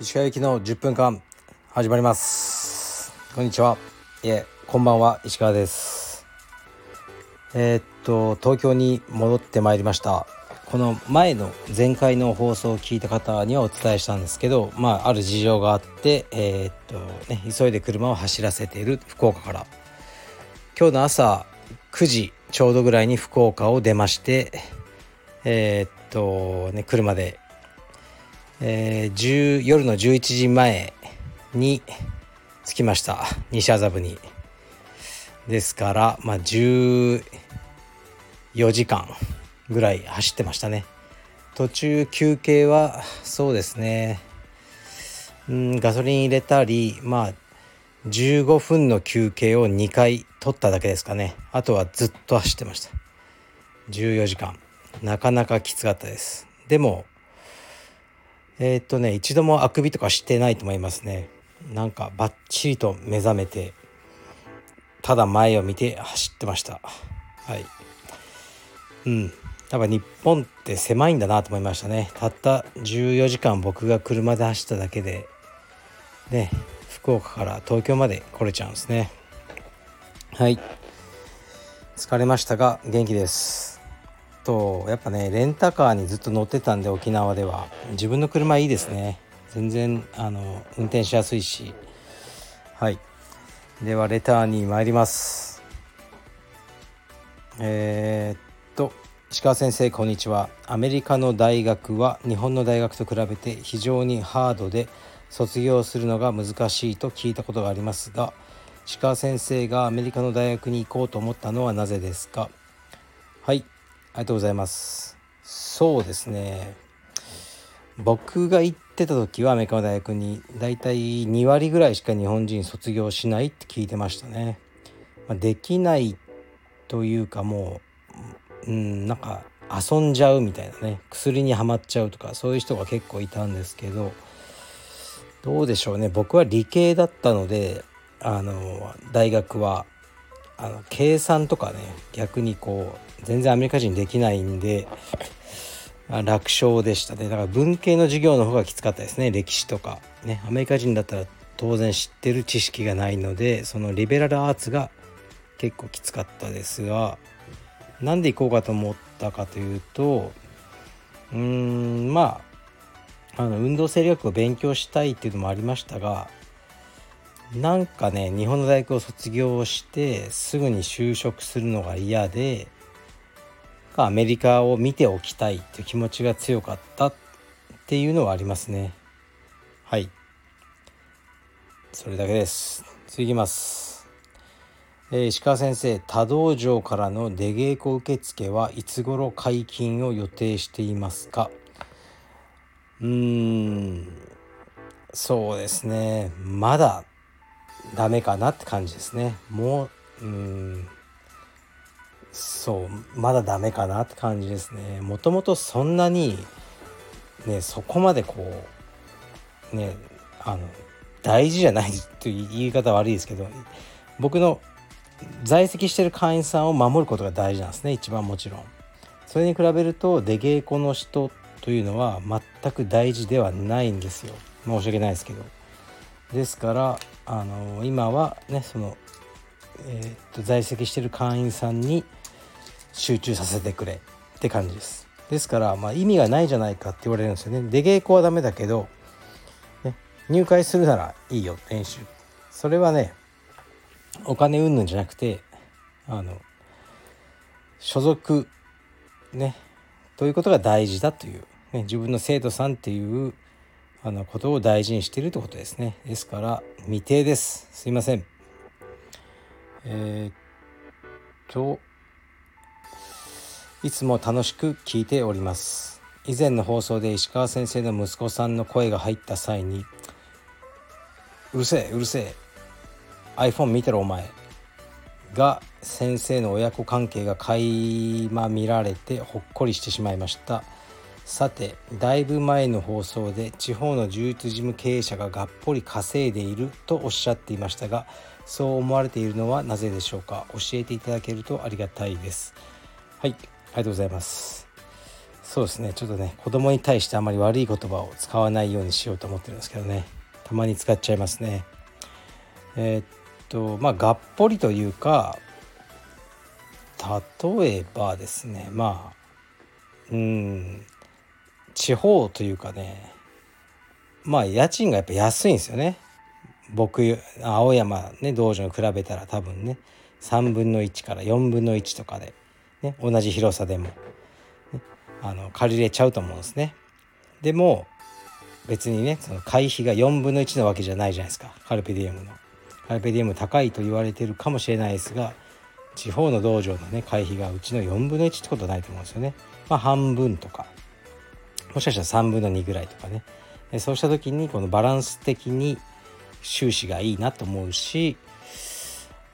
石川行きの10分間始まります。こんにちは。いえこんばんは。石川です。えー、っと東京に戻ってまいりました。この前の前回の放送を聞いた方にはお伝えしたんですけどまあある事情があってえー、っとね急いで車を走らせている福岡から。今日の朝9時ちょうどぐらいに福岡を出ましてえー、っとね車でえー、夜の11時前に着きました。西麻布に。ですからまあ14時間ぐらい走ってましたね。途中休憩はそうですね。うんガソリン入れたりまあ15分の休憩を2回取っただけですかね。あとはずっと走ってました。14時間。なかなかきつかったです。でもえー、っとね一度もあくびとかしてないと思いますね。なんかバッチリと目覚めてただ前を見て走ってました。はい。うん。やっぱ日本って狭いんだなと思いましたね。たった14時間僕が車で走っただけでね。福岡から東京まで来れちゃうんですね。はい。疲れましたが元気です。とやっぱねレンタカーにずっと乗ってたんで沖縄では。自分の車いいですね。全然あの運転しやすいし。はい。ではレターに参ります。えー、っと石川先生こんにちは。アメリカの大学は日本の大学と比べて非常にハードで卒業するのが難しいと聞いたことがありますが石川先生がアメリカの大学に行こうと思ったのはなぜですか？はいありがとうございます。そうですね。僕が行ってた時はアメリカの大学に大体2割ぐらいしか日本人卒業しないって聞いてましたね、ま、できないというかもううんなんか遊んじゃうみたいなね。薬にはまっちゃうとかそういう人が結構いたんですけどどうでしょうね。僕は理系だったのであの大学はあの計算とかね逆にこう全然アメリカ人できないんで楽勝でしたね。だから文系の授業の方がきつかったですね。歴史とか。ねアメリカ人だったら当然知ってる知識がないのでそのリベラルアーツが結構きつかったですがなんで行こうかと思ったかというとうーんまああの運動生理学を勉強したいっていうのもありましたがなんかね日本の大学を卒業してすぐに就職するのが嫌でアメリカを見ておきたいっていう気持ちが強かったっていうのはありますね。はい。それだけです。次いきます、えー、石川先生多道場からの出稽古受付はいつ頃解禁を予定していますか？うん。そうですね。まだダメかなって感じですね。もううん。そう。まだダメかなって感じですね。もともとそんなにねそこまでこうねあの大事じゃないという言い方悪いですけど僕の在籍してる会員さんを守ることが大事なんですね。一番もちろん。それに比べると出稽古の人というのは全く大事ではないんですよ。申し訳ないですけど。ですからあの今はねその、えー、っと在籍してる会員さんに集中させてくれって感じです。ですから、まあ、意味がないじゃないかって言われるんですよね。出稽古はダメだけど、ね、入会するならいいよ練習それはねお金云々じゃなくてあの所属ねということが大事だという、ね、自分の生徒さんっていうあのことを大事にしているということですね。ですから未定です。すいません。えー、っといつも楽しく聞いております。以前の放送で石川先生の息子さんの声が入った際にうるせえうるせえ。iPhone 見てろお前。が先生の親子関係が垣間見られてほっこりしてしまいました。さてだいぶ前の放送で地方の柔術事務経営者ががっぽり稼いでいるとおっしゃっていましたがそう思われているのはなぜでしょうか？教えていただけるとありがたいです。はいありがとうございます。そうですねちょっとね子供に対してあまり悪い言葉を使わないようにしようと思ってるんですけどね。たまに使っちゃいますね。えー、っとまあがっぽりというか例えばですねまあうん地方というかねまあ家賃がやっぱ安いんですよね僕青山ね道場に比べたら多分ね3分の1から4分の1とかで、ね、同じ広さでも、ね、あの借りれちゃうと思うんですね。でも別にねその会費が4分の1なわけじゃないじゃないですかカルペディエムの。カルペディエム高いと言われてるかもしれないですが地方の道場のね会費がうちの4分の1ってことはないと思うんですよね。まあ半分とかもしかしたら3分の2ぐらいとかね。そうした時にこのバランス的に収支がいいなと思うし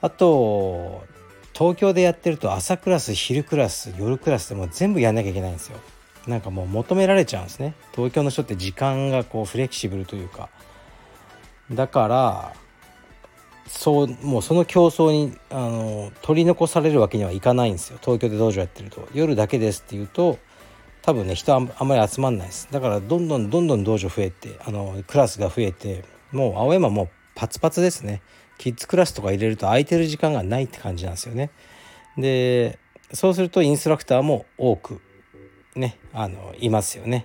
あと東京でやってると朝クラス昼クラス夜クラスでも全部やんなきゃいけないんですよ。なんかもう求められちゃうんですね。東京の人って時間がこうフレキシブルというか。だからそうもうその競争にあの取り残されるわけにはいかないんですよ。東京で道場やってると。夜だけですっていうと多分ね人あんまり集まんないです。だからどんどんどんどん道場増えてあのクラスが増えてもう青山もうパツパツですね。キッズクラスとか入れると空いてる時間がないって感じなんですよね。でそうするとインストラクターも多くねあのいますよね。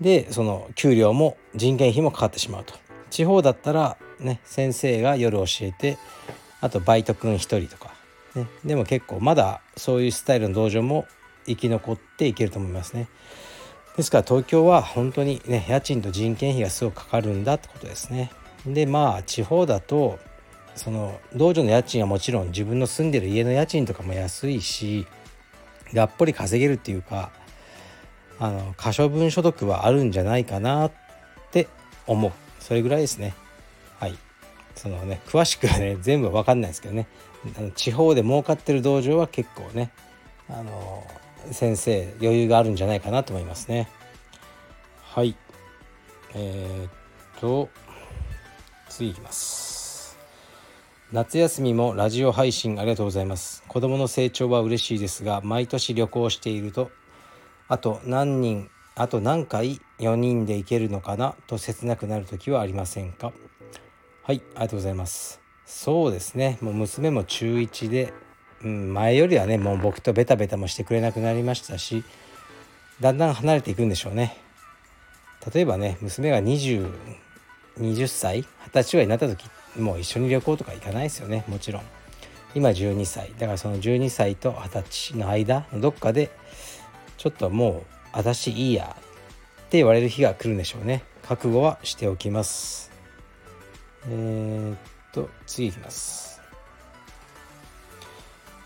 でその給料も人件費もかかってしまうと。地方だったらね先生が夜教えてあとバイトくん1人とか、ね、でも結構まだそういうスタイルの道場も生き残っていけると思いますね。ですから東京は本当にね家賃と人件費がすごくかかるんだってことですね。でまあ地方だとその道場の家賃はもちろん自分の住んでる家の家賃とかも安いしがっぽり稼げるっていうかあの可処分所得はあるんじゃないかなって思う。それぐらいですね。はい。そのね詳しくはね全部わかんないですけどね。あの地方で儲かってる道場は結構ねあの先生余裕があるんじゃないかなと思いますね。はい。えー、っと次いきます。夏休みもラジオ配信ありがとうございます。子供の成長は嬉しいですが毎年旅行しているとあと何人あと何回4人で行けるのかなと切なくなる時はありませんか？はいありがとうございます。そうですね。もう娘も中1で、前よりはねもう僕とベタベタもしてくれなくなりましたしだんだん離れていくんでしょうね。例えばね娘が2020歳20歳ぐらいになった時もう一緒に旅行とか行かないですよね。もちろん。今12歳。だからその12歳と20歳の間のどっかでちょっともう私いいやって言われる日が来るんでしょうね。覚悟はしておきます。えー、っと次いきます。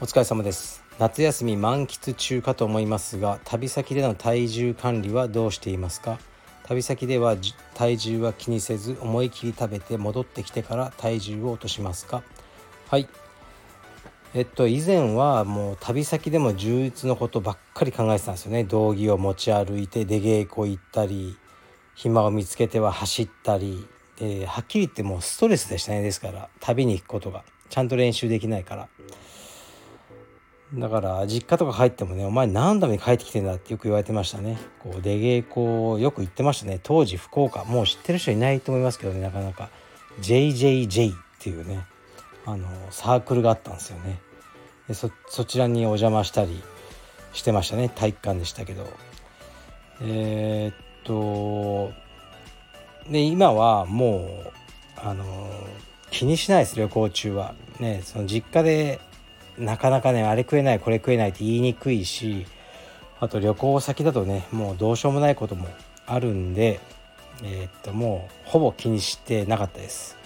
お疲れ様です。夏休み満喫中かと思いますが旅先での体重管理はどうしていますか？旅先では体重は気にせず思い切り食べて戻ってきてから体重を落としますか？はい。えっと以前はもう旅先でも充実のことばっかり考えてたんですよね。道着を持ち歩いて出稽古行ったり暇を見つけては走ったり。ではっきり言ってもうストレスでしたね。ですから旅に行くことが。ちゃんと練習できないから。だから実家とか帰ってもねお前何度目帰ってきてんだってよく言われてましたね。こう出稽古よく言ってましたね。当時福岡もう知ってる人いないと思いますけどねなかなか。JJJ っていうねあのサークルがあったんですよね。でそそちらにお邪魔したりしてましたね。体育館でしたけど。えー、っとで今はもうあの気にしないです旅行中は。ねその実家でなかなかねあれ食えないこれ食えないって言いにくいしあと旅行先だとねもうどうしようもないこともあるんでえー、っともうほぼ気にしてなかったです。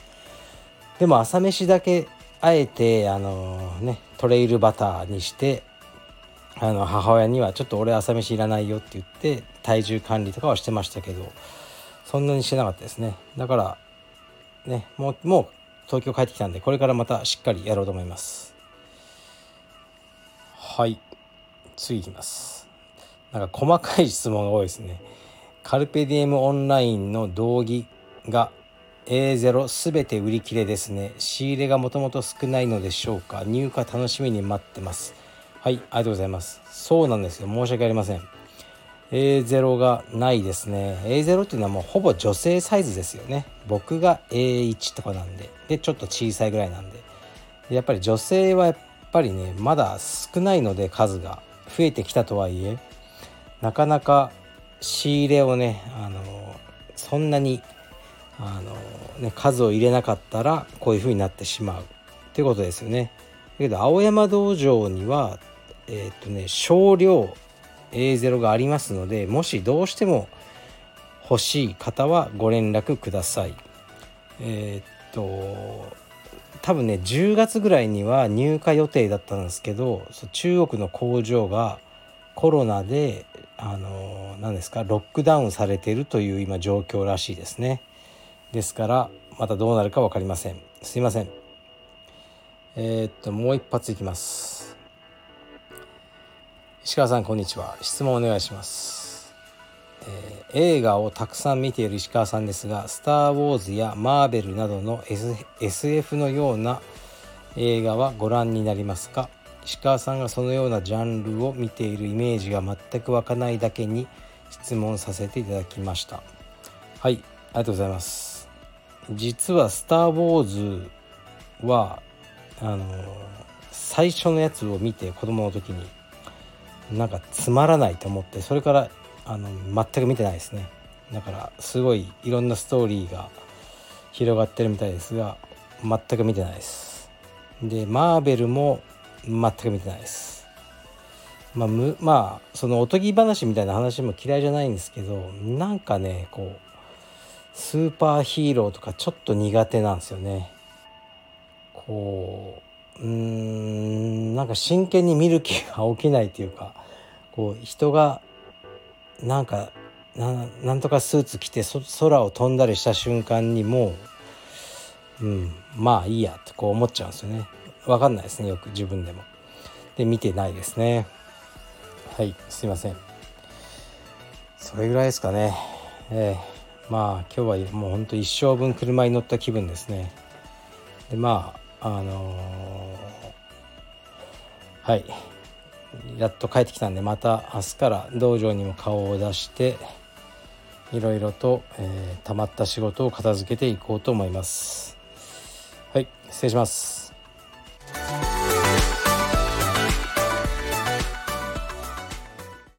でも朝飯だけあえてあのねトレイルバターにしてあの母親にはちょっと俺朝飯いらないよって言って体重管理とかはしてましたけどそんなにしてなかったですね。だからねもうもう東京帰ってきたんでこれからまたしっかりやろうと思います。はい。次いきます。なんか細かい質問が多いですね。カルペディエムオンラインの道着が A0 すべて売り切れですね。仕入れがもともと少ないのでしょうか。入荷楽しみに待ってます。はいありがとうございます。そうなんですよ。申し訳ありません。A0 がないですね。A0 っていうのはもうほぼ女性サイズですよね。僕が A1 とかなんで。でちょっと小さいぐらいなんで。やっぱり女性はぱりねまだ少ないので数が増えてきたとはいえなかなか仕入れをねあのそんなにあの、ね、数を入れなかったらこういう風になってしまうっていうことですよね。だけど青山道場にはえっ、とね少量 A0 がありますのでもしどうしても欲しい方はご連絡ください。えっ、と多分ね10月ぐらいには入荷予定だったんですけど中国の工場がコロナであの何ですかロックダウンされているという今状況らしいですね。ですからまたどうなるか分かりません。すいません。えー、っともう一発いきます。石川さんこんにちは。質問お願いします、えー、映画をたくさん見ている石川さんですが「スター・ウォーズ」や「マーベル」などの、S、SF のような映画はご覧になりますか？石川さんがそのようなジャンルを見ているイメージが全く湧かないだけに質問させていただきました。はいありがとうございます。実は「スター・ウォーズ」はあの最初のやつを見て子供の時になんかつまらないと思ってそれからあの全く見てないですね。だからすごいいろんなストーリーが広がってるみたいですが全く見てないです。でマーベルも全く見てないです。まあ、むまあそのおとぎ話みたいな話も嫌いじゃないんですけどなんかねこうスーパーヒーローとかちょっと苦手なんですよね。こううーんなんか真剣に見る気が起きないというかこう人がなんかなんとかスーツ着て空を飛んだりした瞬間にもう、うん、まあいいやってこう思っちゃうんですよね。分かんないですねよく自分でも。で見てないですね。はいすいません。それぐらいですかね。えー、まあ今日はもうほんと一生分車に乗った気分ですね。でまああのー、はい。やっと帰ってきたんでまた明日から道場にも顔を出していろいろと、えー、溜まった仕事を片付けていこうと思います。はい失礼します。